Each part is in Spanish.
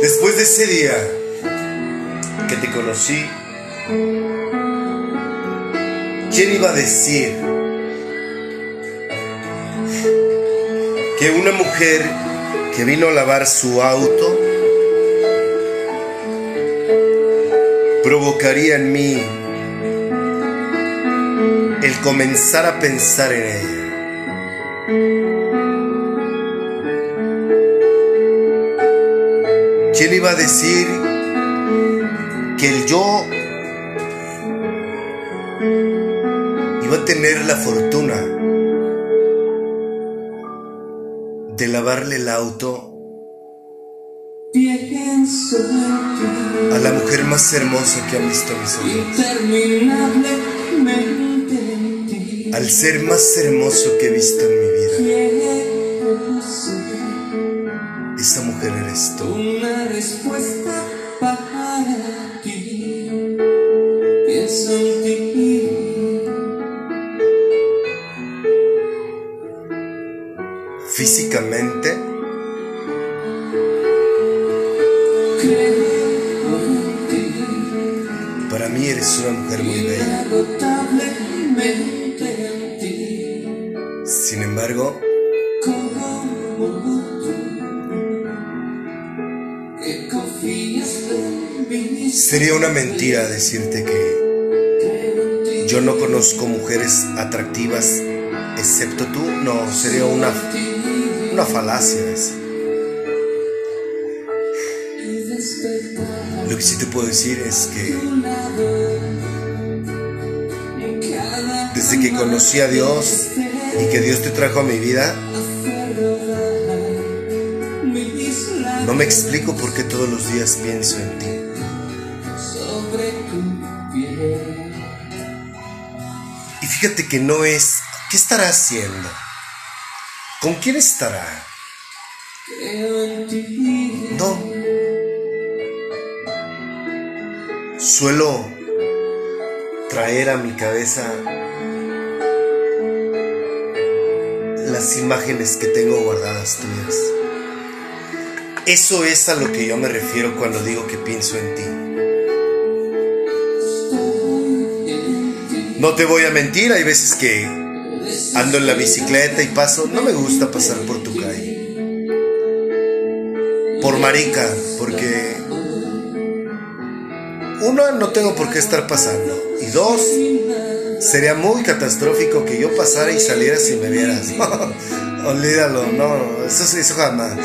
Después de ese día que te conocí, ¿quién iba a decir que una mujer que vino a lavar su auto provocaría en mí el comenzar a pensar en ella? ¿Quién iba a decir que el yo iba a tener la fortuna de lavarle el auto a la mujer más hermosa que han visto mis ojos? Al ser más hermoso que he visto en mi Una respuesta para ti. Pienso en ti. Físicamente, Creo en ti. para mí eres una mujer muy bella. Sin embargo, sería una mentira decirte que yo no conozco mujeres atractivas excepto tú. No, sería una, una falacia esa. Lo que sí te puedo decir es que desde que conocí a Dios y que Dios te trajo a mi vida, no me explico por qué todos los días pienso en ti. Fíjate que no es, ¿qué estará haciendo? ¿Con quién estará? No. Suelo traer a mi cabeza las imágenes que tengo guardadas tuyas. Eso es a lo que yo me refiero cuando digo que pienso en ti. No te voy a mentir, hay veces que ando en la bicicleta y paso, no me gusta pasar por tu calle. Por marica, porque uno, no tengo por qué estar pasando. Y dos, sería muy catastrófico que yo pasara y salieras y me vieras. Olvídalo, no, eso hizo jamás.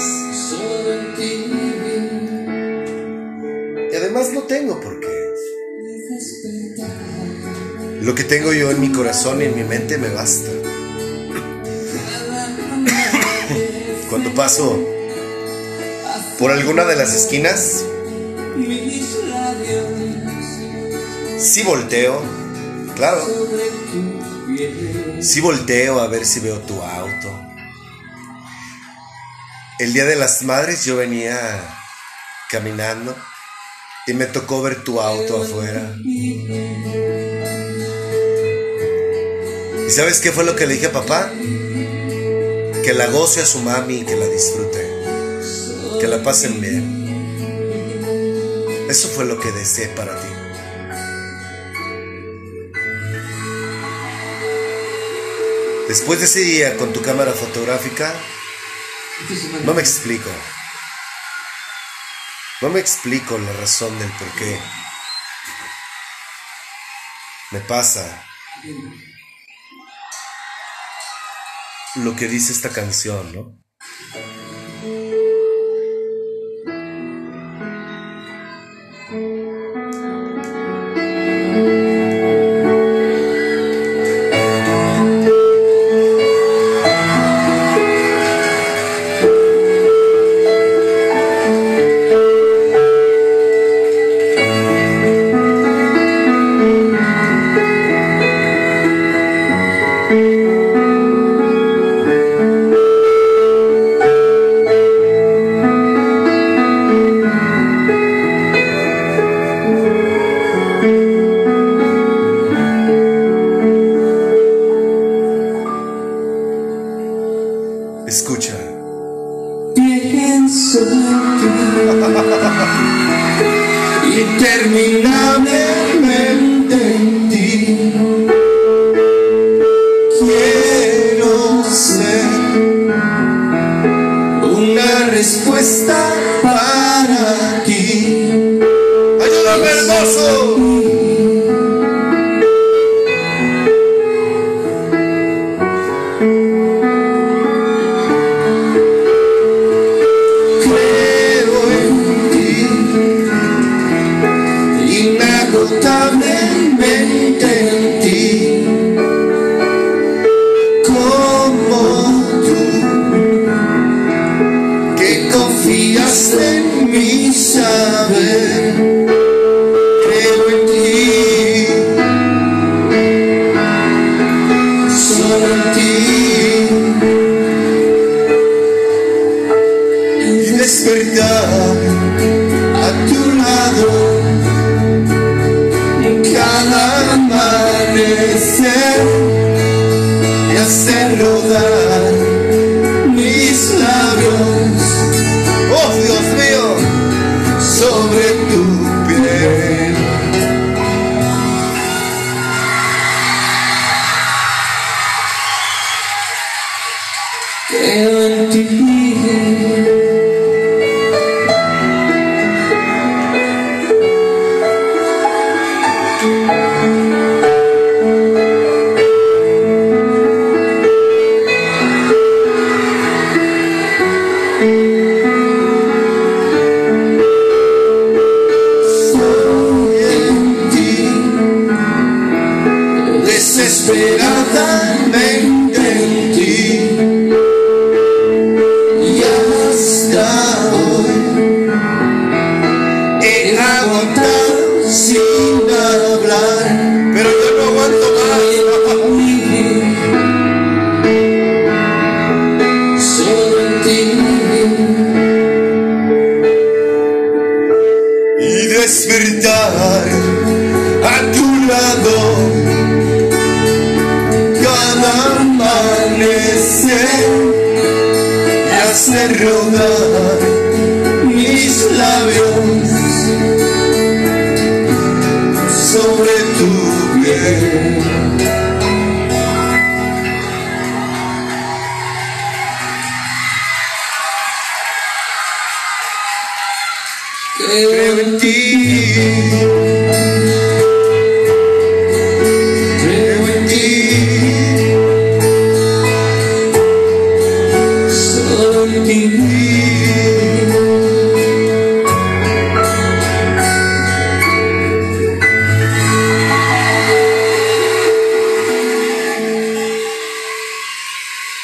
Lo que tengo yo en mi corazón y en mi mente me basta. Cuando paso por alguna de las esquinas, sí volteo, claro, sí volteo a ver si veo tu auto. El día de las madres yo venía caminando y me tocó ver tu auto afuera. ¿Y sabes qué fue lo que le dije a papá? Que la goce a su mami y que la disfrute. Que la pasen bien. Eso fue lo que deseé para ti. Después de ese día con tu cámara fotográfica, no me explico. No me explico la razón del por qué. Me pasa lo que dice esta canción, ¿no? hacer y hacer rodar. esperanza You know.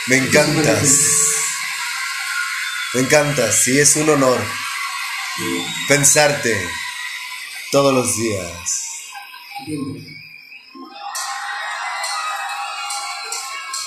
Me encantas. Me encantas y es un honor pensarte todos los días.